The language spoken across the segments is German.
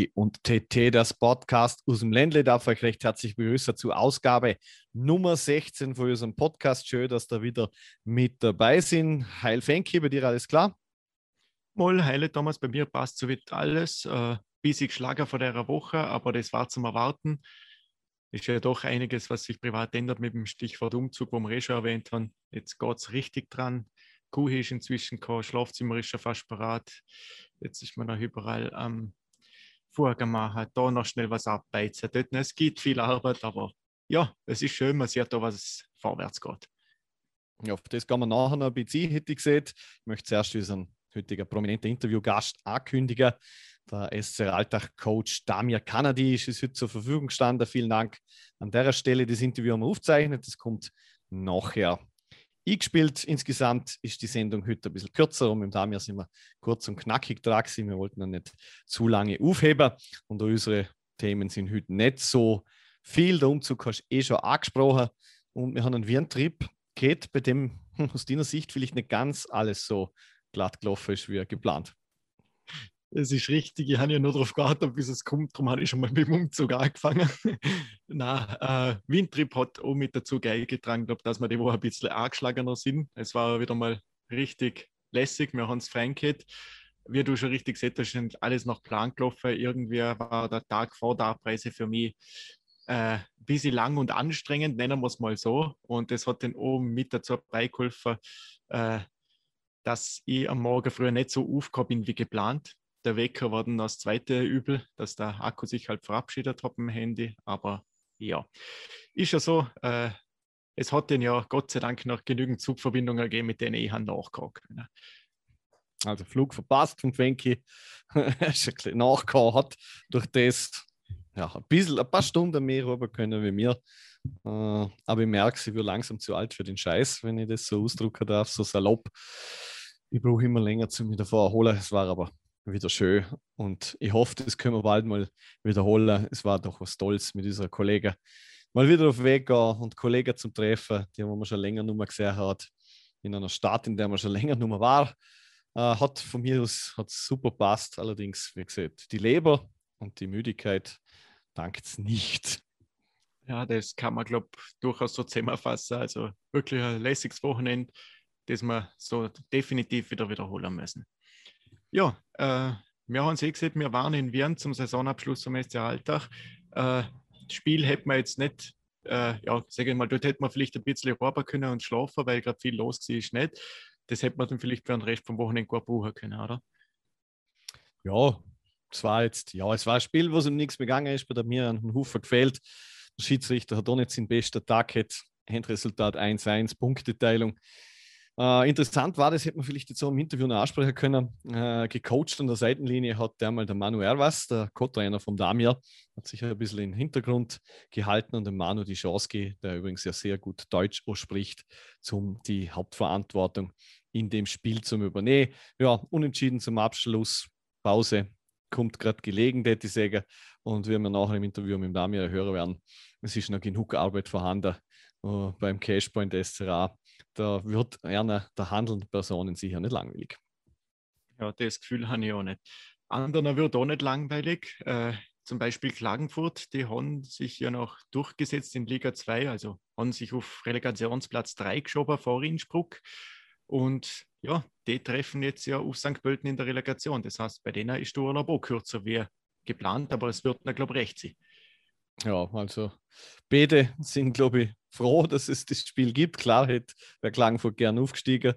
Fenki und TT, das Podcast aus dem Ländle, darf euch recht herzlich begrüßen zu Ausgabe Nummer 16 von unserem Podcast. Schön, dass da wieder mit dabei sind. Heil Fenki, bei dir alles klar? Moll, heile Thomas, bei mir passt so soweit alles. Äh, bissig Schlager vor der Woche, aber das war zum Erwarten. Ist ja doch einiges, was sich privat ändert mit dem Stichwort Umzug, wo wir eh schon erwähnt haben. Jetzt geht es richtig dran. Kuh ist inzwischen gekommen, Schlafzimmer ist schon fast parat. Jetzt ist man noch überall am Vorgang machen, da noch schnell was abbeizen. Dort, es gibt viel Arbeit, aber ja, es ist schön, man sieht da, was vorwärts geht. Ja, auf das kann man nachher noch ein bisschen hätte ich gesehen. Ich möchte zuerst unseren heutigen prominenten Interviewgast ankündigen. Der SC Alltag-Coach Damir Kanadi ist heute zur Verfügung gestanden. Vielen Dank an der Stelle. Das Interview haben wir aufgezeichnet. Das kommt nachher eingespielt. Insgesamt ist die Sendung heute ein bisschen kürzer und mit Damir sind wir kurz und knackig dran gewesen. Wir wollten dann nicht zu lange aufheben und unsere Themen sind heute nicht so viel. Der Umzug hast du eh schon angesprochen und wir haben einen Wientrip geht, bei dem aus deiner Sicht vielleicht nicht ganz alles so glatt gelaufen ist, wie geplant. Es ist richtig, ich habe ja nur darauf gewartet, bis es kommt. Darum habe ich schon mal mit dem Umzug angefangen. Na, äh, Windtrip hat auch mit dazu beigetragen, glaub, dass wir die Woche ein bisschen angeschlagener sind. Es war wieder mal richtig lässig. Wir haben es fein. Wie du schon richtig gesagt hast, sind alles nach Plan gelaufen. Irgendwie war der Tag vor der Abreise für mich äh, ein bisschen lang und anstrengend, nennen wir es mal so. Und das hat dann oben mit dazu beigeholfen, äh, dass ich am Morgen früher nicht so aufgekommen bin wie geplant der Wecker war dann das zweite Übel, dass der Akku sich halt verabschiedet hat im Handy. Aber ja, ist ja so. Äh, es hat den ja Gott sei Dank noch genügend Zugverbindungen gegeben, mit denen ich nachgehauen können. Also Flug verpasst von Fenki, nachgehauen hat durch das ja, ein bisschen, ein paar Stunden mehr rüber können wie mir. Äh, aber ich merke, ich wird langsam zu alt für den Scheiß, wenn ich das so ausdrücken darf, so salopp. Ich brauche immer länger zu mir davor erholen. Es war aber wieder schön. Und ich hoffe, das können wir bald mal wiederholen. Es war doch was Tolles mit unserer Kollegen. Mal wieder auf den Weg gehen und Kollegen zum Treffen, die man schon länger nicht mehr gesehen hat, in einer Stadt, in der man schon länger nicht mehr war. Äh, hat von mir aus hat super passt. Allerdings, wie gesagt, die Leber und die Müdigkeit dankt es nicht. Ja, das kann man, glaube ich, durchaus so zusammenfassen. Also wirklich ein lässiges Wochenende, das wir so definitiv wieder wiederholen müssen. Ja, äh, wir haben es eh gesehen, wir waren in Wien zum Saisonabschluss vom SC Alltag. Äh, das Spiel hätte man jetzt nicht, äh, ja, sage ich mal, dort hätte man vielleicht ein bisschen arbeiten können und schlafen, weil gerade viel los war, ist nicht. Das hätte man dann vielleicht für den Rest vom Wochenende gut buchen können, oder? Ja, es war jetzt, ja, es war ein Spiel, wo es um nichts mehr gegangen ist, bei der mir ein Hufer gefehlt. Der Schiedsrichter hat auch nicht seinen besten Tag gehabt. Endresultat 1-1, Punkteteilung. Äh, interessant war das, hätte man vielleicht jetzt so im Interview noch ansprechen können. Äh, gecoacht an der Seitenlinie hat der mal der Manu Erwas, der Co-Trainer vom Damir, hat sich ein bisschen im Hintergrund gehalten und dem Manu die Chance der übrigens ja sehr gut Deutsch ausspricht, zum die Hauptverantwortung in dem Spiel zu übernehmen. Ja, unentschieden zum Abschluss, Pause, kommt gerade gelegen, hätte ich sagen. Und wir nachher im Interview mit dem Damir hören werden, es ist noch genug Arbeit vorhanden uh, beim Cashpoint SCA da wird einer der handelnden Personen sicher nicht langweilig. Ja, das Gefühl habe ich auch nicht. Anderen wird auch nicht langweilig. Äh, zum Beispiel Klagenfurt, die haben sich ja noch durchgesetzt in Liga 2, also haben sich auf Relegationsplatz 3 geschoben vor Innsbruck. Und ja, die treffen jetzt ja auf St. Pölten in der Relegation. Das heißt, bei denen ist Urlaub auch kürzer wie geplant, aber es wird, glaube ich, recht sein. Ja, also beide sind, glaube ich, froh, dass es das Spiel gibt. Klar hätte wäre Klagenfurt gern aufgestiegen,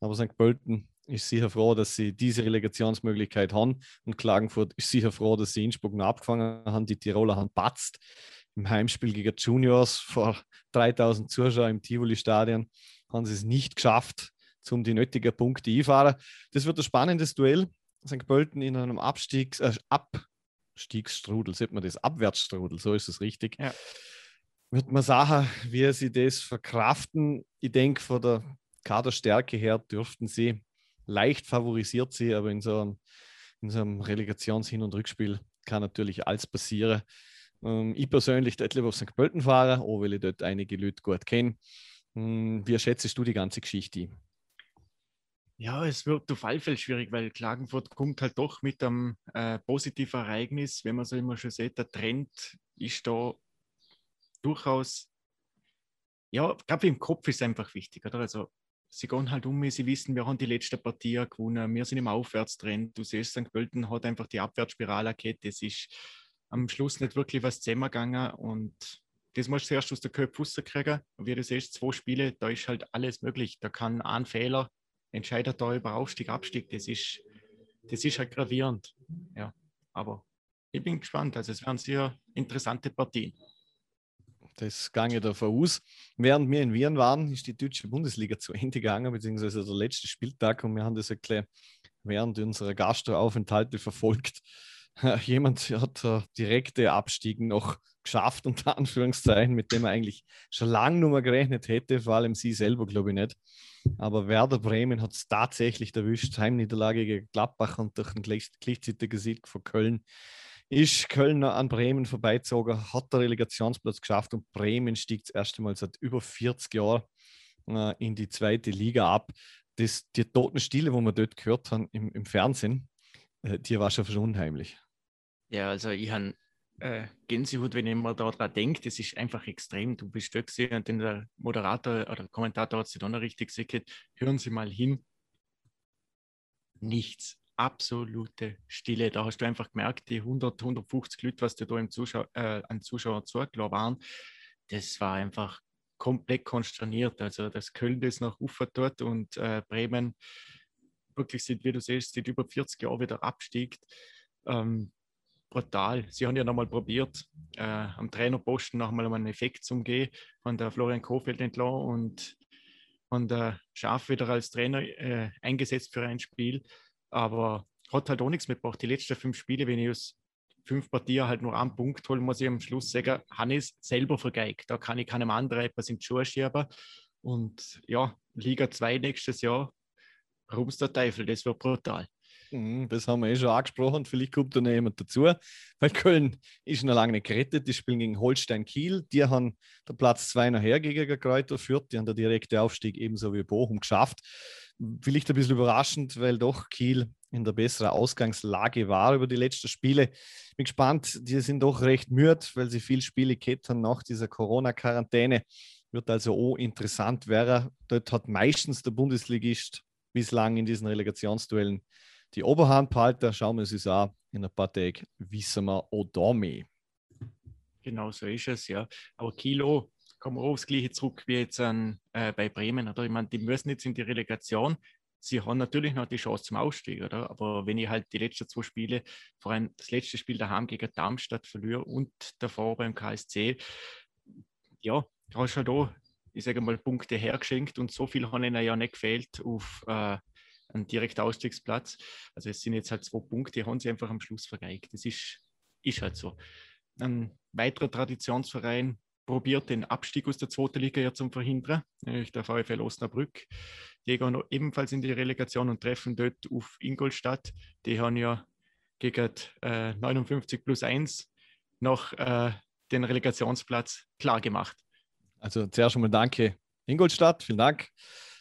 aber St. Pölten ist sicher froh, dass sie diese Relegationsmöglichkeit haben. Und Klagenfurt ist sicher froh, dass sie Innsbruck noch abgefangen haben. Die Tiroler haben patzt im Heimspiel gegen Juniors vor 3000 Zuschauern im Tivoli-Stadion. Haben sie es nicht geschafft, um die nötigen Punkte einfahren. Das wird ein spannendes Duell. St. Pölten in einem Abstiegs, äh, Abstiegsstrudel, sieht man das? Abwärtsstrudel, so ist es richtig. Ja wird man sagen, wie sie das verkraften. Ich denke, von der Kaderstärke her dürften sie leicht favorisiert sein, aber in so einem, in so einem Relegations-Hin- und Rückspiel kann natürlich alles passieren. Ähm, ich persönlich lieber auf St. Pölten fahren, auch weil ich dort einige Leute gut kenne. Ähm, wie schätzt du die ganze Geschichte? Ja, es wird auf alle Fälle schwierig, weil Klagenfurt kommt halt doch mit einem äh, positiven Ereignis. Wenn man so immer schon sieht, der Trend ist da durchaus, ja, glaube, im Kopf ist es einfach wichtig, oder? Also, sie gehen halt um, sie wissen, wir haben die letzte Partie gewonnen, wir sind im Aufwärtstrend. Du siehst, St. Pölten hat einfach die Abwärtsspirale erkannt. Es ist am Schluss nicht wirklich was zusammengegangen und das musst du zuerst aus der Köpfe rauskriegen. Und wie du siehst, zwei Spiele, da ist halt alles möglich. Da kann ein Fehler entscheidet da über Aufstieg, Abstieg. Das ist, das ist halt gravierend. Ja, aber ich bin gespannt. Also es werden sehr interessante Partien. Das gange davon aus. Während wir in Wien waren, ist die deutsche Bundesliga zu Ende gegangen, beziehungsweise der letzte Spieltag und wir haben das erklärt während unserer Gastroaufenthalte verfolgt. Jemand hat äh, direkte Abstieg noch geschafft, unter Anführungszeichen, mit dem er eigentlich schon lange nur mal gerechnet hätte, vor allem sie selber, glaube ich nicht. Aber Werder Bremen hat es tatsächlich erwischt. Heimniederlage gegen Gladbach und durch einen gleichzeitigen Sieg von Köln ist Köln an Bremen vorbeizogen, hat der Relegationsplatz geschafft und Bremen stieg das erste Mal seit über 40 Jahren äh, in die zweite Liga ab. Das, die Totenstille, wo wir dort gehört haben im, im Fernsehen, äh, die war schon unheimlich. Ja, also ich habe äh, Gänsehaut, wenn ich mir daran denke, das ist einfach extrem. Du bist dort gesehen und der Moderator oder der Kommentator hat sich dann noch richtig gesagt, hören Sie mal hin. Nichts. Absolute Stille. Da hast du einfach gemerkt, die 100, 150 Leute, was da im Zuschauer, äh, an Zuschauern zugelassen waren, das war einfach komplett konsterniert. Also, dass Köln das nach Ufer tut und äh, Bremen wirklich sind, wie du siehst, seit über 40 Jahren wieder abstiegt. Ähm, brutal. Sie haben ja nochmal probiert, äh, am Trainerposten nochmal um einen Effekt zu umgehen, von der Florian Kofeld entlang und von der Schaf wieder als Trainer äh, eingesetzt für ein Spiel. Aber hat halt auch nichts mitgebracht. Die letzten fünf Spiele, wenn ich aus fünf Partien halt nur einen Punkt holen, muss ich am Schluss sagen, Hannes selber vergeigt. Da kann ich keinem anderen etwas in die Schuhe schieben. Und ja, Liga 2 nächstes Jahr, Rums der Teufel, das wird brutal. Mhm, das haben wir eh schon angesprochen. Vielleicht kommt da noch jemand dazu. Weil Köln ist noch lange nicht gerettet. Die spielen gegen Holstein Kiel. Die haben der Platz 2 nachher gegen Kräuter führt. Die haben der direkte Aufstieg ebenso wie Bochum geschafft. Vielleicht ein bisschen überraschend, weil doch Kiel in der besseren Ausgangslage war über die letzten Spiele. Bin gespannt, die sind doch recht müde, weil sie viel Spiele haben nach dieser Corona-Quarantäne. Wird also auch interessant werden. Dort hat meistens der Bundesligist bislang in diesen Relegationsduellen die Oberhand behalten. Schauen wir uns das an. In ein paar Tagen wissen wir auch da mehr. Genau so ist es, ja. Aber Kilo, kommen wir aufs Gleiche zurück wie jetzt an, äh, bei Bremen. Oder? Ich meine, die müssen jetzt in die Relegation. Sie haben natürlich noch die Chance zum Ausstieg, oder? Aber wenn ich halt die letzten zwei Spiele, vor allem das letzte Spiel daheim gegen Darmstadt verliere und davor beim KSC, ja, da hast du halt auch, ich sage mal, Punkte hergeschenkt und so viel haben ihnen ja nicht gefehlt auf äh, einen direkten Ausstiegsplatz. Also es sind jetzt halt zwei Punkte, die haben sie einfach am Schluss vergeigt. Das ist, ist halt so. Ein weiterer Traditionsverein probiert den Abstieg aus der zweiten Liga ja zum verhindern, nämlich der VfL Osnabrück. Die gehen ebenfalls in die Relegation und treffen dort auf Ingolstadt. Die haben ja gegen äh, 59 plus 1 noch äh, den Relegationsplatz klar gemacht. Also zuerst einmal danke Ingolstadt, vielen Dank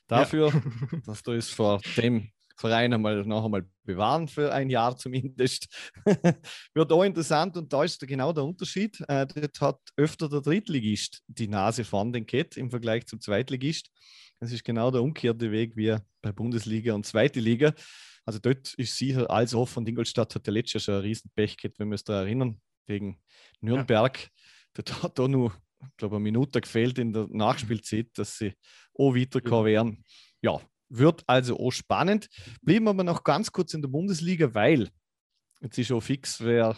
dafür, ja. dass du es vor dem Verein einmal noch einmal bewahren für ein Jahr zumindest. Wird auch interessant und da ist genau der Unterschied. Äh, dort hat öfter der Drittligist die Nase vorn den Kett im Vergleich zum Zweitligist. Das ist genau der umgekehrte Weg wie bei Bundesliga und Zweite Liga. Also dort ist sicher alles offen und Ingolstadt hat ja letztes Jahr schon einen riesen Pech gehabt, wenn wir uns da erinnern, gegen Nürnberg. Ja. Dort hat da nur, ich glaube, eine Minute gefehlt in der Nachspielzeit, dass sie auch weiterkommen werden. Ja, wird also auch spannend. Blieben aber noch ganz kurz in der Bundesliga, weil jetzt ist schon fix, wer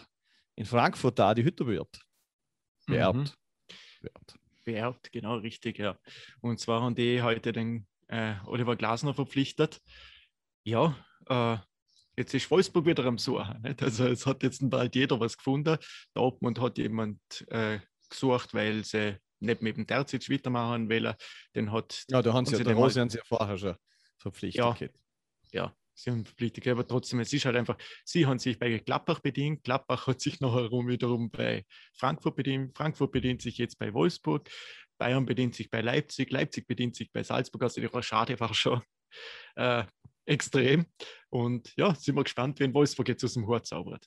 in Frankfurt da die Hütte wird. Wert. Mhm. Wert. Wert, genau richtig, ja. Und zwar haben die heute den äh, Oliver Glasner verpflichtet. Ja, äh, jetzt ist Wolfsburg wieder am Suchen. Nicht? Also es hat jetzt bald jeder was gefunden. Der Obmann hat jemand äh, gesucht, weil sie nicht mit dem Terzic weitermachen wollen. Den hat, ja, da haben sie ja, Rose haben sie ja vorher schon verpflichtet. Ja, ja, sie haben verpflichtet, aber trotzdem, es ist halt einfach, sie haben sich bei Gladbach bedient, Gladbach hat sich nachher wiederum bei Frankfurt bedient, Frankfurt bedient sich jetzt bei Wolfsburg, Bayern bedient sich bei Leipzig, Leipzig bedient sich bei Salzburg, also die schade war schon. Äh, extrem. Und ja, sind wir gespannt, wenn Wolfsburg jetzt aus dem Hort zaubert.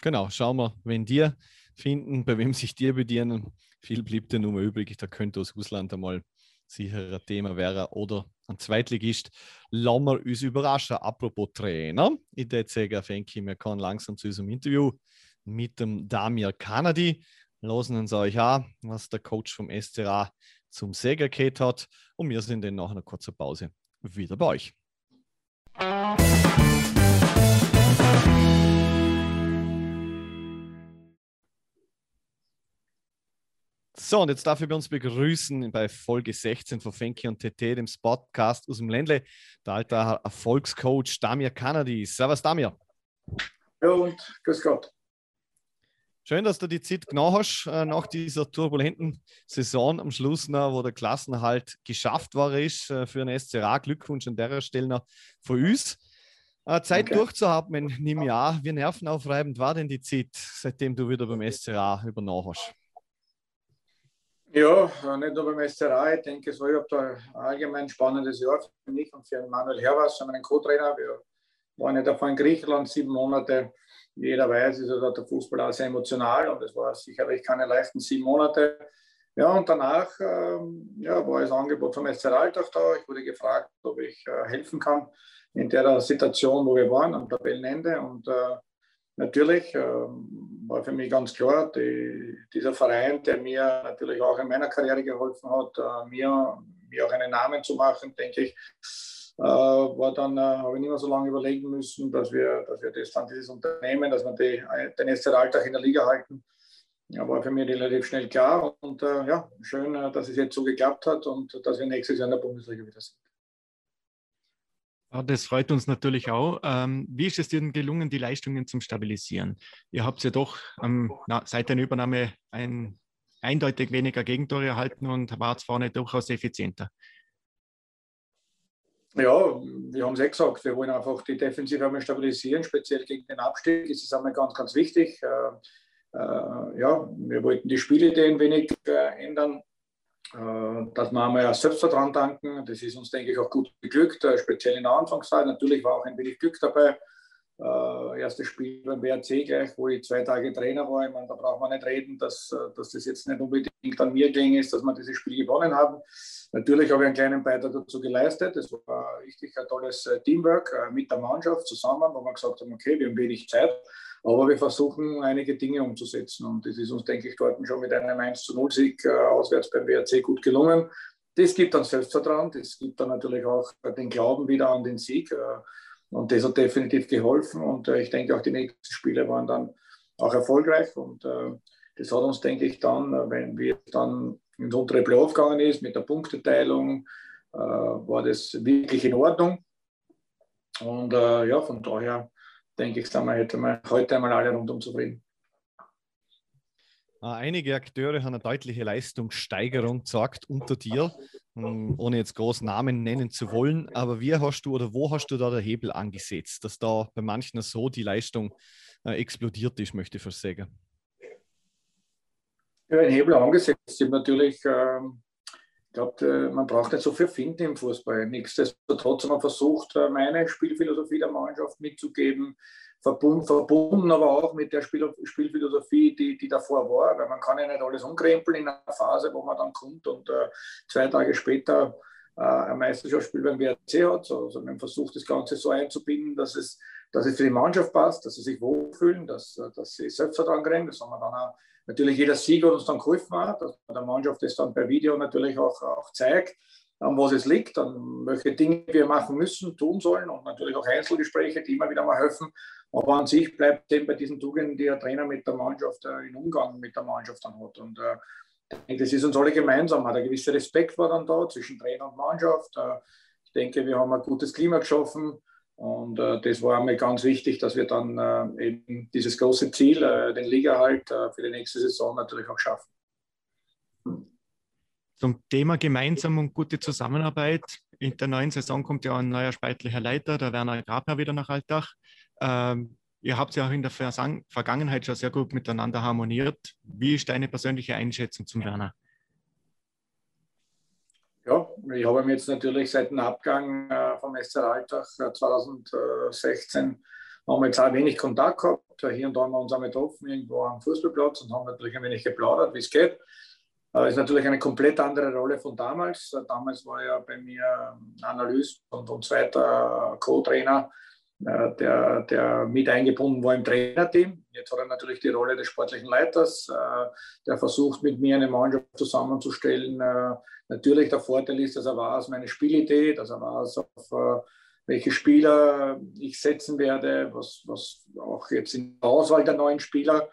Genau, schauen wir, wenn dir finden, bei wem sich dir bedienen. Viel blieb dir nur mehr übrig. Da könnte aus Russland einmal sicher ein Thema wäre oder ein Zweitligist. Lassen wir uns überraschen. Apropos Trainer, ich würde sagen, Fenki, wir kommen langsam zu unserem Interview mit dem Damir Kanadi. Losen uns euch an, was der Coach vom SCA zum Säger geht hat. Und wir sind dann nach einer kurzen Pause wieder bei euch. So, und jetzt darf ich bei uns begrüßen bei Folge 16 von Fenki und TT, dem Spotcast aus dem Ländle, der alte Erfolgscoach Damir Kanadi. Servus, Damir. Ja, und grüß Gott. Schön, dass du die Zeit genau hast äh, nach dieser turbulenten Saison am Schluss, noch, wo der Klassenhalt geschafft war ist äh, für einen SCRA. Glückwunsch an der Stelle noch von uns. Äh, Zeit okay. durchzuatmen im Jahr. Wie nervenaufreibend war denn die Zeit, seitdem du wieder beim SCRA übernommen hast? Ja, nicht nur beim SCRA. Ich denke, es war überhaupt ein allgemein spannendes Jahr für mich und für Manuel Herwas, meinen Co-Trainer. Wir waren ja davor in Griechenland sieben Monate. Jeder weiß, ist ja der Fußball auch sehr emotional und es war sicherlich keine leichten sieben Monate. Ja, und danach ähm, ja, war das Angebot vom SCRA Alltag da. Ich wurde gefragt, ob ich äh, helfen kann in der Situation, wo wir waren, am Tabellenende. Und äh, natürlich äh, war für mich ganz klar, die, dieser Verein, der mir natürlich auch in meiner Karriere geholfen hat, äh, mir, mir auch einen Namen zu machen, denke ich, äh, war dann, äh, habe ich nicht mehr so lange überlegen müssen, dass wir, dass wir das dann dieses Unternehmen, dass wir die, den SC Alltag in der Liga halten. Ja, war für mich relativ schnell klar und ja, schön, dass es jetzt so geklappt hat und dass wir nächstes Jahr in der Bundesliga wieder sind. Ja, das freut uns natürlich auch. Ähm, wie ist es denn gelungen, die Leistungen zu stabilisieren? Ihr habt ja doch ähm, na, seit der Übernahme ein, eindeutig weniger Gegentore erhalten und wart vorne durchaus effizienter. Ja, wir haben es eh gesagt, wir wollen einfach die Defensive einmal stabilisieren, speziell gegen den Abstieg. Das ist einmal ganz, ganz wichtig. Äh, äh, ja, wir wollten die Spielideen wenig äh, ändern. Äh, dass wir einmal Selbstvertrauen danken. Das ist uns, denke ich, auch gut geglückt, äh, speziell in der Anfangszeit. Natürlich war auch ein wenig Glück dabei. Äh, erstes Spiel beim WRC gleich, wo ich zwei Tage Trainer war. Ich meine, da braucht man nicht reden, dass, äh, dass das jetzt nicht unbedingt an mir gelingen ist, dass wir dieses Spiel gewonnen haben. Natürlich habe ich einen kleinen Beitrag dazu geleistet. Es war richtig ein tolles Teamwork mit der Mannschaft zusammen, wo wir gesagt haben, okay, wir haben wenig Zeit. Aber wir versuchen einige Dinge umzusetzen und das ist uns, denke ich, dort schon mit einem 1 zu 0 Sieg äh, auswärts beim WRC gut gelungen. Das gibt dann Selbstvertrauen, das gibt dann natürlich auch den Glauben wieder an den Sieg äh, und das hat definitiv geholfen und äh, ich denke auch die nächsten Spiele waren dann auch erfolgreich und das hat uns, denke ich, dann, wenn wir dann ins untere Playoff gegangen ist mit der Punkteteilung, war das wirklich in Ordnung. Und ja, von daher denke ich, sind wir heute, mal, heute einmal alle rundum zufrieden. Ah, einige Akteure haben eine deutliche Leistungssteigerung gesagt unter dir, hm, ohne jetzt groß Namen nennen zu wollen. Aber wie hast du oder wo hast du da den Hebel angesetzt, dass da bei manchen so die Leistung äh, explodiert ist, möchte ich fast sagen? Ja, ein Hebel angesetzt. Ich habe natürlich ähm, glaube, man braucht nicht so viel finden im Fußball. Nichtsdestotrotz haben wir versucht, äh, meine Spielphilosophie der Mannschaft mitzugeben, verbunden, aber auch mit der Spiel, Spielphilosophie, die, die davor war, weil man kann ja nicht alles umkrempeln in einer Phase, wo man dann kommt und äh, zwei Tage später äh, ein Meisterschaftsspiel beim WRC hat. Also man versucht das Ganze so einzubinden, dass es, dass es für die Mannschaft passt, dass sie sich wohlfühlen, dass, dass sie Selbstvertrauen kriegen. Das haben wir dann auch Natürlich jeder Sieg hat uns dann geholfen, dass man der Mannschaft das dann per Video natürlich auch, auch zeigt, an was es liegt, an welche Dinge wir machen müssen, tun sollen und natürlich auch Einzelgespräche, die immer wieder mal helfen. Aber an sich bleibt eben bei diesen Tugenden, die der Trainer mit der Mannschaft äh, in Umgang mit der Mannschaft dann hat. Und äh, das ist uns alle gemeinsam. Ein gewisser Respekt war dann da zwischen Trainer und Mannschaft. Äh, ich denke, wir haben ein gutes Klima geschaffen. Und äh, das war mir ganz wichtig, dass wir dann äh, eben dieses große Ziel, äh, den Liga-Halt äh, für die nächste Saison natürlich auch schaffen. Zum Thema gemeinsam und gute Zusammenarbeit. In der neuen Saison kommt ja ein neuer sportlicher Leiter, der Werner Grabner, wieder nach Altach. Ähm, ihr habt ja auch in der Versang Vergangenheit schon sehr gut miteinander harmoniert. Wie ist deine persönliche Einschätzung zum Werner? Ja, ich habe ihn jetzt natürlich seit dem Abgang äh, SC Altach 2016 haben wir jetzt auch wenig Kontakt gehabt. Hier und da haben wir uns einmal getroffen, irgendwo am Fußballplatz und haben natürlich ein wenig geplaudert, wie es geht. Das ist natürlich eine komplett andere Rolle von damals. Damals war ja bei mir Analyst und, und zweiter Co-Trainer äh, der, der mit eingebunden war im Trainerteam. Jetzt hat er natürlich die Rolle des sportlichen Leiters, äh, der versucht mit mir eine Mannschaft zusammenzustellen. Äh, natürlich der Vorteil ist, dass er weiß meine Spielidee, dass er weiß, auf welche Spieler ich setzen werde, was, was auch jetzt in der Auswahl der neuen Spieler.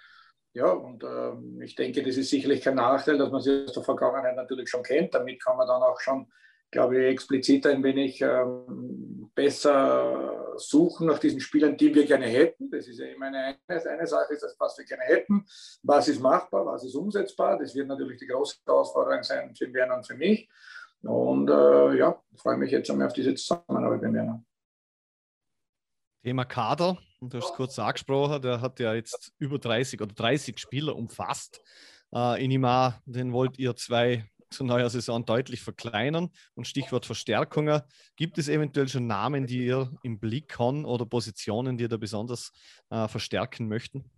Ja, und äh, ich denke, das ist sicherlich kein Nachteil, dass man sich aus der Vergangenheit natürlich schon kennt. Damit kann man dann auch schon glaube ich, explizit ein wenig ähm, besser suchen nach diesen Spielern, die wir gerne hätten. Das ist ja immer eine, eine Sache, ist das, was wir gerne hätten. Was ist machbar, was ist umsetzbar? Das wird natürlich die große Herausforderung sein für Werner und für mich. Und äh, ja, freue mich jetzt schon mal auf diese Zusammenarbeit mit Werner. Thema Kader, und du hast es kurz angesprochen, der hat ja jetzt über 30 oder 30 Spieler umfasst. Äh, Inima, den wollt ihr zwei zur neuen Saison deutlich verkleinern. Und Stichwort Verstärkungen. Gibt es eventuell schon Namen, die ihr im Blick haben oder Positionen, die ihr da besonders äh, verstärken möchten?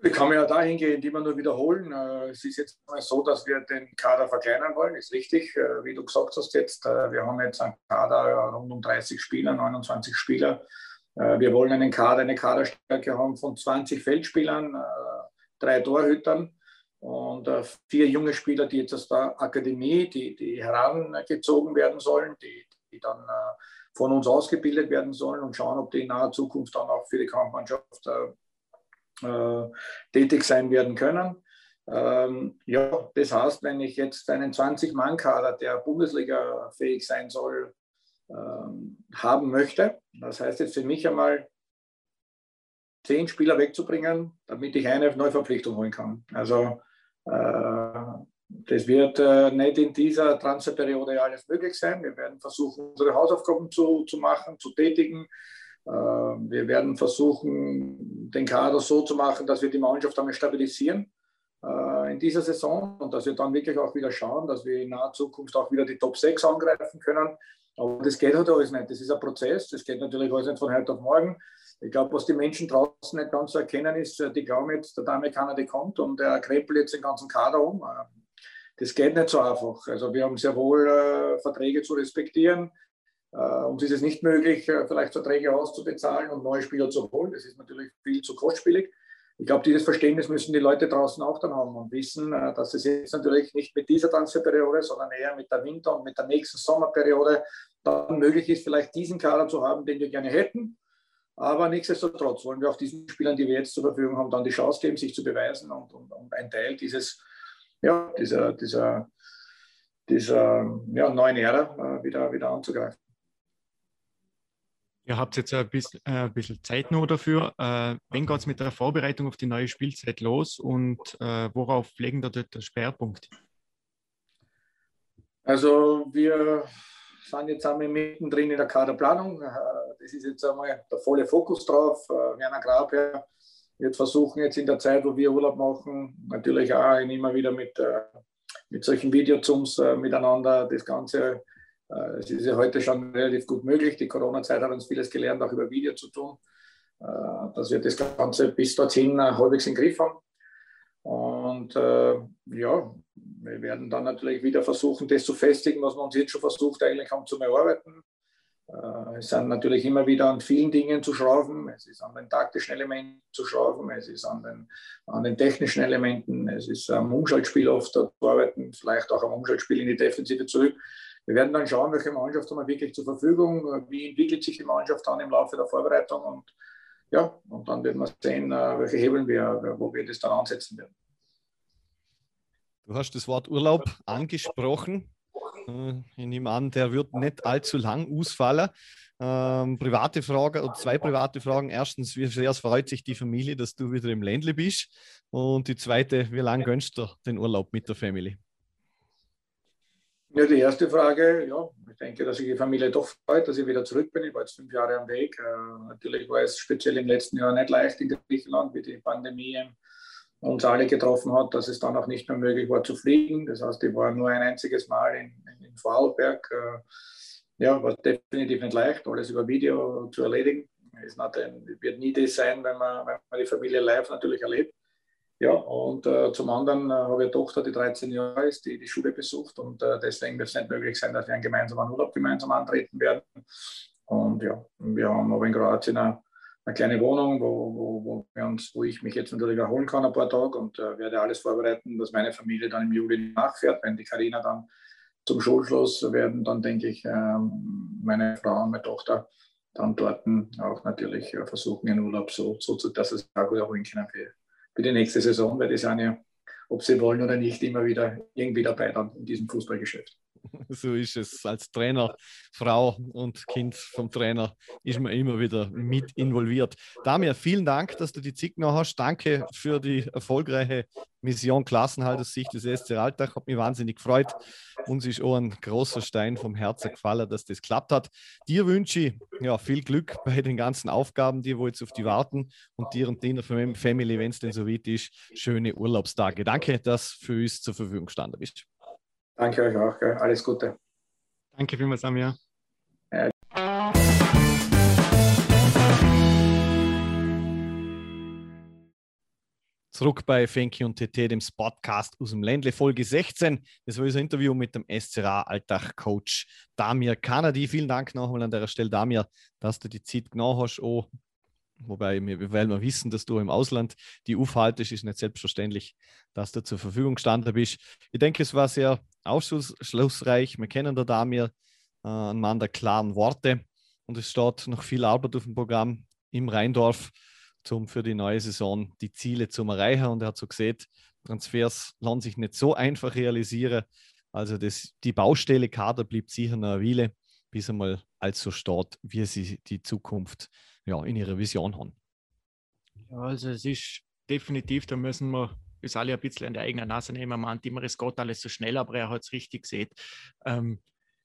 Ich kann mir ja dahin gehen, die wir nur wiederholen. Äh, es ist jetzt mal so, dass wir den Kader verkleinern wollen, ist richtig, äh, wie du gesagt hast jetzt. Äh, wir haben jetzt einen Kader rund um 30 Spieler, 29 Spieler. Wir wollen einen Kader, eine Kaderstärke haben von 20 Feldspielern, drei Torhütern und äh, vier junge Spieler, die jetzt aus der Akademie, die, die herangezogen werden sollen, die, die dann äh, von uns ausgebildet werden sollen und schauen, ob die in naher Zukunft dann auch für die Kampfmannschaft äh, äh, tätig sein werden können. Ähm, ja, das heißt, wenn ich jetzt einen 20-Mann-Kader, der Bundesliga fähig sein soll, ähm, haben möchte, das heißt jetzt für mich einmal zehn Spieler wegzubringen, damit ich eine Neuverpflichtung holen kann. Also das wird äh, nicht in dieser Transferperiode alles möglich sein. Wir werden versuchen, unsere Hausaufgaben zu, zu machen, zu tätigen. Äh, wir werden versuchen, den Kader so zu machen, dass wir die Mannschaft einmal stabilisieren in dieser Saison und dass wir dann wirklich auch wieder schauen, dass wir in naher Zukunft auch wieder die Top 6 angreifen können. Aber das geht halt alles nicht. Das ist ein Prozess. Das geht natürlich alles nicht von heute auf morgen. Ich glaube, was die Menschen draußen nicht ganz so erkennen, ist, äh, die glauben jetzt, der Amerikaner, der kommt und er krempelt jetzt den ganzen Kader um. Äh, das geht nicht so einfach. Also wir haben sehr wohl äh, Verträge zu respektieren. Äh, uns ist es nicht möglich, äh, vielleicht Verträge auszubezahlen und neue Spieler zu holen. Das ist natürlich viel zu kostspielig. Ich glaube, dieses Verständnis müssen die Leute draußen auch dann haben und wissen, dass es jetzt natürlich nicht mit dieser Transferperiode, sondern eher mit der Winter- und mit der nächsten Sommerperiode dann möglich ist, vielleicht diesen Kader zu haben, den wir gerne hätten aber nichtsdestotrotz wollen wir auch diesen Spielern, die wir jetzt zur Verfügung haben, dann die Chance geben, sich zu beweisen und, und, und ein Teil dieses, ja, dieser, dieser, dieser ja, neuen Ära äh, wieder, wieder anzugreifen. Ihr habt jetzt ein bisschen, äh, ein bisschen Zeit noch dafür. Äh, wann geht es mit der Vorbereitung auf die neue Spielzeit los und äh, worauf legen da dort der Schwerpunkt? Also wir sind jetzt einmal mittendrin in der Kaderplanung. Äh, das ist jetzt einmal der volle Fokus drauf. Äh, Werner Grabherr wird versuchen, jetzt in der Zeit, wo wir Urlaub machen, natürlich auch immer wieder mit, äh, mit solchen Videozooms miteinander das Ganze. Es ist ja heute schon relativ gut möglich. Die Corona-Zeit hat uns vieles gelernt, auch über Video zu tun, dass wir das Ganze bis dorthin halbwegs in den Griff haben. Und äh, ja, wir werden dann natürlich wieder versuchen, das zu festigen, was wir uns jetzt schon versucht eigentlich haben zu erarbeiten. Äh, es sind natürlich immer wieder an vielen Dingen zu schrauben. Es ist an den taktischen Elementen zu schrauben, es ist an den, an den technischen Elementen, es ist am Umschaltspiel oft zu arbeiten, vielleicht auch am Umschaltspiel in die Defensive zurück. Wir werden dann schauen, welche Mannschaft haben wir wirklich zur Verfügung, wie entwickelt sich die Mannschaft dann im Laufe der Vorbereitung und ja, und dann werden wir sehen, äh, welche Hebeln wir, wo wir das dann ansetzen werden. Du hast das Wort Urlaub angesprochen. Äh, ich nehme an, der wird nicht allzu lang ausfallen. Ähm, private Frage oder zwei private Fragen. Erstens, wie sehr freut sich die Familie, dass du wieder im Ländle bist? Und die zweite, wie lange gönnst du den Urlaub mit der Familie? Ja, die erste Frage, ja, ich denke, dass sich die Familie doch freut, dass ich wieder zurück bin. Ich war jetzt fünf Jahre am Weg. Äh, natürlich war es speziell im letzten Jahr nicht leicht in Griechenland, wie die Pandemie uns alle getroffen hat, dass es dann auch nicht mehr möglich war zu fliegen. Das heißt, ich war nur ein einziges Mal in, in Vorarlberg. Äh, ja, war definitiv nicht leicht, alles über Video zu erledigen. Es wird nie das sein, wenn man, wenn man die Familie live natürlich erlebt. Ja, und äh, zum anderen äh, habe ich eine Tochter, die 13 Jahre ist, die die Schule besucht und äh, deswegen wird es nicht möglich sein, dass wir einen gemeinsamen Urlaub gemeinsam antreten werden. Und ja, wir haben aber in Kroatien eine, eine kleine Wohnung, wo, wo, wo, wir uns, wo ich mich jetzt natürlich erholen kann ein paar Tage und äh, werde alles vorbereiten, dass meine Familie dann im Juli nachfährt, wenn die Karina dann zum Schulschluss werden, dann denke ich, ähm, meine Frau und meine Tochter dann dort auch natürlich äh, versuchen, den Urlaub so, so dass es auch gut erholen können für, für die nächste Saison, weil die sind ja, ob sie wollen oder nicht, immer wieder irgendwie dabei dann in diesem Fußballgeschäft. So ist es. Als Trainer, Frau und Kind vom Trainer ist man immer wieder mit involviert. Damir, vielen Dank, dass du die Zeit noch hast. Danke für die erfolgreiche Mission Klassenhaltersicht des SC Alltag. Hat mich wahnsinnig gefreut. Uns ist auch ein großer Stein vom Herzen gefallen, dass das klappt hat. Dir wünsche ich ja, viel Glück bei den ganzen Aufgaben, die jetzt auf die warten und dir und deiner Family, wenn es denn so weit ist, schöne Urlaubstage. Danke, dass du für uns zur Verfügung gestanden bist. Danke euch auch. Gell? Alles Gute. Danke vielmals, Samir. Ja. Zurück bei Fenki und TT, dem Spotcast aus dem Ländle, Folge 16. Das war unser Interview mit dem SCRA Alltag-Coach Damir Kanadi. Vielen Dank nochmal an der Stelle, Damir, dass du die Zeit genau hast, oh, Wobei, wir, weil wir wissen, dass du im Ausland die aufhaltest, ist nicht selbstverständlich, dass du zur Verfügung gestanden bist. Ich denke, es war sehr aufschlussreich. Wir kennen da Damir, äh, einen Mann der klaren Worte. Und es steht noch viel Arbeit auf dem Programm im Rheindorf, um für die neue Saison die Ziele zu erreichen. Und er hat so gesehen, Transfers lassen sich nicht so einfach realisieren. Also das, die Baustelle Kader blieb sicher eine Weile, bis einmal als so steht, wie sie die Zukunft ja, in ihrer Vision haben. Ja, also es ist definitiv, da müssen wir uns alle ein bisschen an der eigenen Nase nehmen. Man immer, es geht alles so schnell, aber er hat es richtig gesehen. Ähm,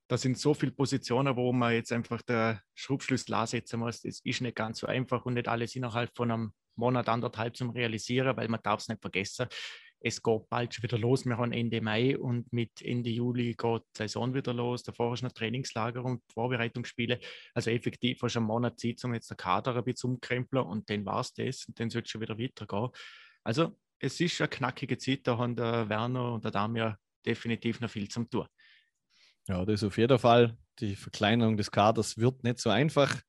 da sind so viele Positionen, wo man jetzt einfach der Schraubschlüssel ansetzen muss. Das ist nicht ganz so einfach und nicht alles innerhalb von einem Monat, anderthalb zum Realisieren, weil man darf es nicht vergessen es geht bald schon wieder los. Wir haben Ende Mai und mit Ende Juli geht die Saison wieder los. Davor ist noch Trainingslager und Vorbereitungsspiele. Also effektiv hast du einen Monat Zeit, um jetzt den Kader ein bisschen umkrempeln und dann war es das und dann soll es schon wieder weitergehen. Also es ist eine knackige Zeit, da haben der Werner und der Damir definitiv noch viel zum tun. Ja, das ist auf jeden Fall. Die Verkleinerung des Kaders wird nicht so einfach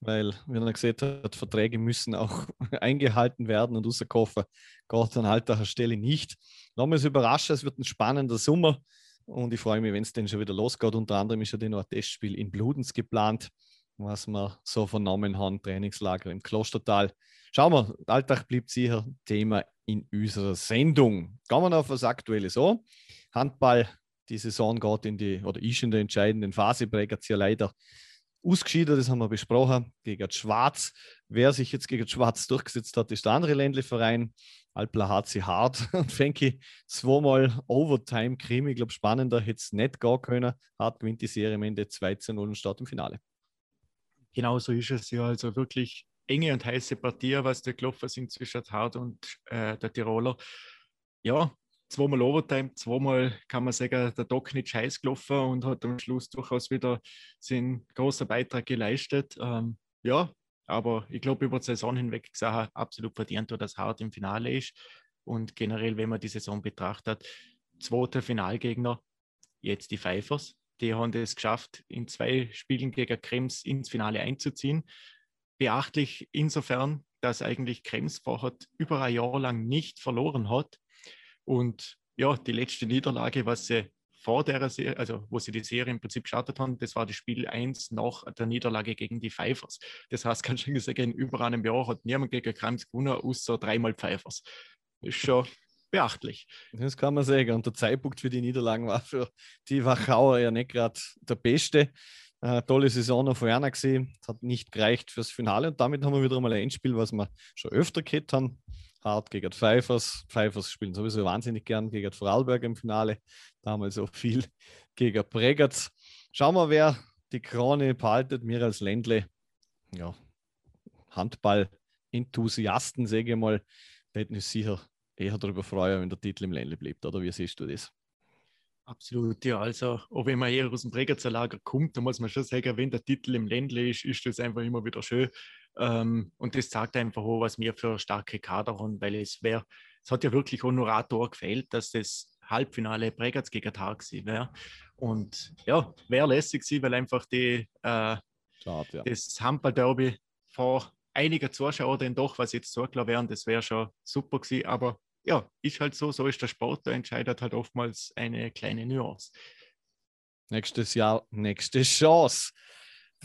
weil, wie er gesagt hat, Verträge müssen auch eingehalten werden und rausgekauft geht an alter Stelle nicht. Uns überraschen, es wird ein spannender Sommer und ich freue mich, wenn es denn schon wieder losgeht. Unter anderem ist ja noch ein Testspiel in Bludens geplant, was wir so vernommen haben, Trainingslager im Klostertal. Schauen wir, Alltag bleibt sicher Thema in unserer Sendung. Gehen wir auf das Aktuelle so. Handball, die Saison geht in die, oder ist in der entscheidenden Phase, prägt ja leider ausgeschieden, das haben wir besprochen, gegen Schwarz. Wer sich jetzt gegen Schwarz durchgesetzt hat, ist der andere Ländle-Verein. Alpla sie hart und Fenki zweimal Overtime-Krimi. Ich glaube, spannender hätte es nicht gehen können. Hart gewinnt die Serie am Ende 2 zu 0 und startet im Finale. Genau so ist es ja. Also wirklich enge und heiße Partie, was der gelaufen sind zwischen Hart und äh, der Tiroler. Ja, zweimal Overtime, zweimal kann man sagen, der Doc nicht scheiß gelaufen und hat am Schluss durchaus wieder seinen großen Beitrag geleistet. Ähm, ja, aber ich glaube, über die Saison hinweg gesagt, absolut verdient, dass Hart im Finale ist. Und generell, wenn man die Saison betrachtet, zweiter Finalgegner, jetzt die Pfeifers. Die haben es geschafft, in zwei Spielen gegen Krems ins Finale einzuziehen. Beachtlich insofern, dass eigentlich Krems vorher über ein Jahr lang nicht verloren hat und ja, die letzte Niederlage, was sie vor der Serie, also wo sie die Serie im Prinzip gestartet haben, das war das Spiel 1 nach der Niederlage gegen die Pfeifers. Das heißt, ganz schön gesagt, in über einem Jahr hat niemand gegen Krems gewonnen, außer dreimal Pfeifers. Das ist schon beachtlich. Das kann man sagen. Und der Zeitpunkt für die Niederlagen war für die Wachauer ja nicht gerade der beste. Äh, tolle Saison noch vorher gesehen. Es hat nicht gereicht fürs Finale und damit haben wir wieder mal ein Endspiel, was wir schon öfter gehabt haben hart gegen die Pfeifers. Pfeifers spielen sowieso wahnsinnig gern gegen die Vorarlberg im Finale. Damals auch viel gegen Bregatz. Schauen wir, wer die Krone behaltet. Mir als Ländle, ja, Handball-Enthusiasten, sage ich mal, hätten uns sicher eher darüber freuen, wenn der Titel im Ländle bleibt. Oder wie siehst du das? Absolut, ja. Also, auch wenn man eher aus dem Bregenzer Lager kommt, dann muss man schon sagen, wenn der Titel im Ländle ist, ist das einfach immer wieder schön. Ähm, und das zeigt einfach auch, was wir für starke Kader haben, weil es wäre, es hat ja wirklich auch nur ein Tor gefehlt, dass das Halbfinale Bregenz gegen Tag wäre. Und ja, wäre lässig gewesen, weil einfach die, äh, Schade, ja. das Handball-Derby vor einiger Zuschauer denn doch, was jetzt so klar wären, das wäre schon super gewesen. Aber ja, ist halt so, so ist der Sport, da entscheidet halt oftmals eine kleine Nuance. Nächstes Jahr, nächste Chance.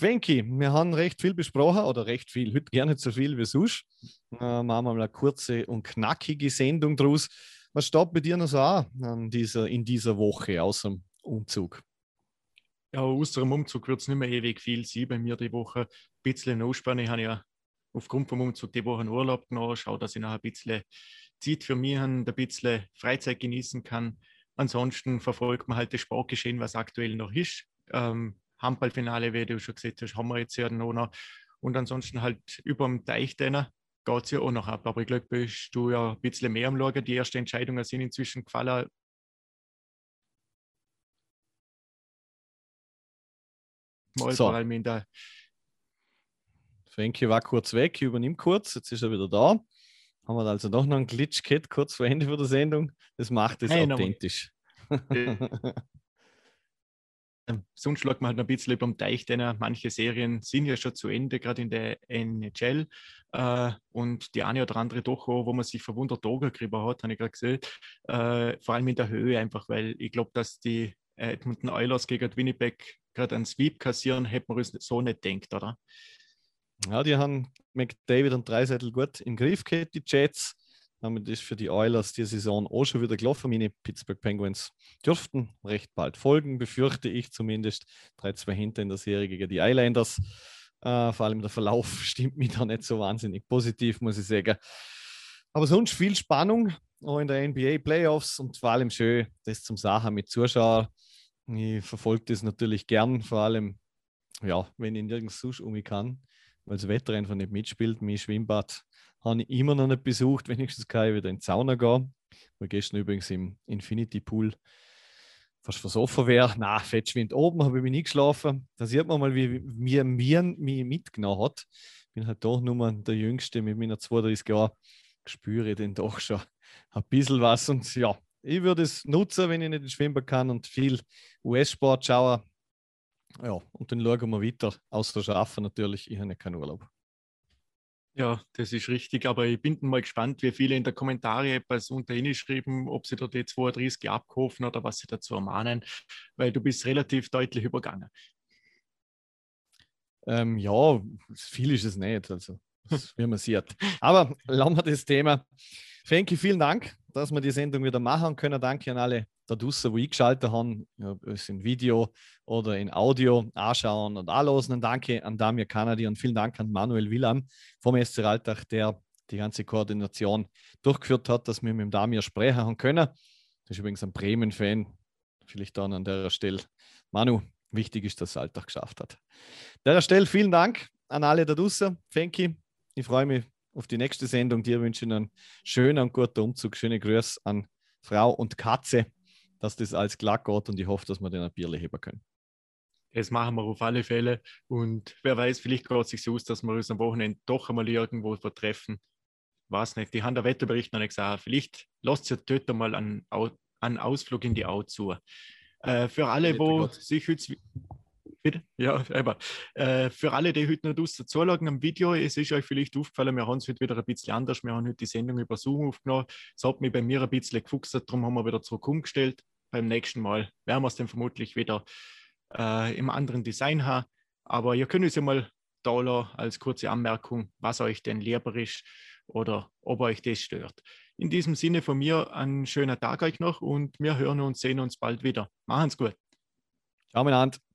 Venki, wir haben recht viel besprochen oder recht viel, heute gerne so viel wie sonst. Äh, machen wir mal eine kurze und knackige Sendung draus. Was steht bei dir noch so an dieser, in dieser Woche aus dem Umzug? Ja, aus dem Umzug wird es nicht mehr ewig viel sein bei mir die Woche. Ein bisschen Ausspann. Ich habe ja aufgrund vom Umzug die Woche Urlaub genommen, schaue, dass ich noch ein bisschen Zeit für mich habe, ein bisschen Freizeit genießen kann. Ansonsten verfolgt man halt das Sportgeschehen, was aktuell noch ist. Ähm, Handballfinale, wie du schon gesehen hast, haben wir jetzt ja noch. Und ansonsten halt über dem Teich geht es ja auch noch ab. Aber ich glaube, bist du ja ein bisschen mehr am Schauen. Die ersten Entscheidungen sind inzwischen gefallen. Mal so. vor allem in der. Frenkie war kurz weg, ich übernehme kurz, jetzt ist er wieder da. Haben wir also doch noch einen Glitch gehabt, kurz vor Ende der Sendung. Das macht es authentisch. sonst schaut man halt ein bisschen über den Teich, denn manche Serien sind ja schon zu Ende, gerade in der NHL. Äh, und die eine oder andere doch auch, wo man sich verwundert Augen hat, habe ich gerade gesehen. Äh, vor allem in der Höhe einfach, weil ich glaube, dass die Edmonton Oilers gegen Winnipeg gerade einen Sweep kassieren, hätte man uns so nicht denkt, oder? Ja, die haben McDavid und Dreisettel gut im Griff gehabt, die Jets. Damit ist für die Oilers die Saison auch schon wieder gelaufen. Meine Pittsburgh Penguins dürften recht bald folgen, befürchte ich zumindest. 3-2 hinter in der Serie gegen die Islanders. Äh, vor allem der Verlauf stimmt mir da nicht so wahnsinnig positiv, muss ich sagen. Aber sonst viel Spannung auch in der NBA Playoffs und vor allem schön, das zum Sachen mit Zuschauern. Ich verfolge das natürlich gern, vor allem, ja, wenn ich nirgends sonst um mich kann, weil das Wetter einfach nicht mitspielt. Mein Schwimmbad habe ich immer noch nicht besucht. Wenigstens kann ich wieder in die Sauna gehen. Weil gestern übrigens im Infinity Pool fast versoffen wäre. Na, Fettschwind oben habe ich mich nicht geschlafen. Da sieht man mal, wie mir mich mitgenommen hat. Ich bin halt doch nur der Jüngste mit meiner 32 Jahren. Spüre ich den doch schon ein bisschen was. Und ja, ich würde es nutzen, wenn ich nicht ins Schwimmbad kann und viel US-Sport schauen. Ja, und dann schauen wir weiter. Außer Schaffen natürlich. Ich habe keinen Urlaub. Ja, das ist richtig, aber ich bin mal gespannt, wie viele in der Kommentare etwas unter Ihnen schreiben, ob Sie da die 32 abkaufen oder was Sie dazu ermahnen, weil du bist relativ deutlich übergangen. Ähm, ja, viel ist es nicht, also wie man sieht. Aber lassen wir das Thema. Fenki, vielen Dank, dass wir die Sendung wieder machen können. Danke an alle da draußen, wo eingeschaltet haben, es in Video oder in Audio anschauen und anlosen. Danke an Damir Kanadi und vielen Dank an Manuel Willam vom SC Alltag, der die ganze Koordination durchgeführt hat, dass wir mit dem Damir sprechen haben können. Das ist übrigens ein Bremen-Fan. Vielleicht dann an der Stelle. Manu, wichtig ist, dass Alltag geschafft hat. An der Stelle vielen Dank an alle da draußen. Fenki, ich freue mich auf die nächste Sendung. Dir wünsche ich einen schönen und guten Umzug. Schöne Grüße an Frau und Katze dass das alles klar geht und ich hoffe, dass wir den ein Bierle heben können. Das machen wir auf alle Fälle. Und wer weiß, vielleicht geht es sich so aus, dass wir uns am Wochenende doch einmal irgendwo vertreffen. Weiß nicht, die haben der Wetterbericht noch nicht gesagt. Vielleicht lasst ihr dort mal einen, einen Ausflug in die Au zu. Äh, für alle, wo sich jetzt. Bitte? Ja, aber äh, für alle, die heute noch zuschauen am Video, es ist euch vielleicht aufgefallen, wir haben es heute wieder ein bisschen anders. Wir haben heute die Sendung über Zoom aufgenommen. Es hat mich bei mir ein bisschen gefuchst, darum haben wir wieder zurück umgestellt beim nächsten Mal werden wir es dann vermutlich wieder äh, im anderen Design haben. Aber ihr könnt es ja mal da als kurze Anmerkung, was euch denn lieber ist oder ob euch das stört. In diesem Sinne von mir einen schönen Tag euch noch und wir hören und sehen uns bald wieder. Machen's gut. Ciao, mein Hand.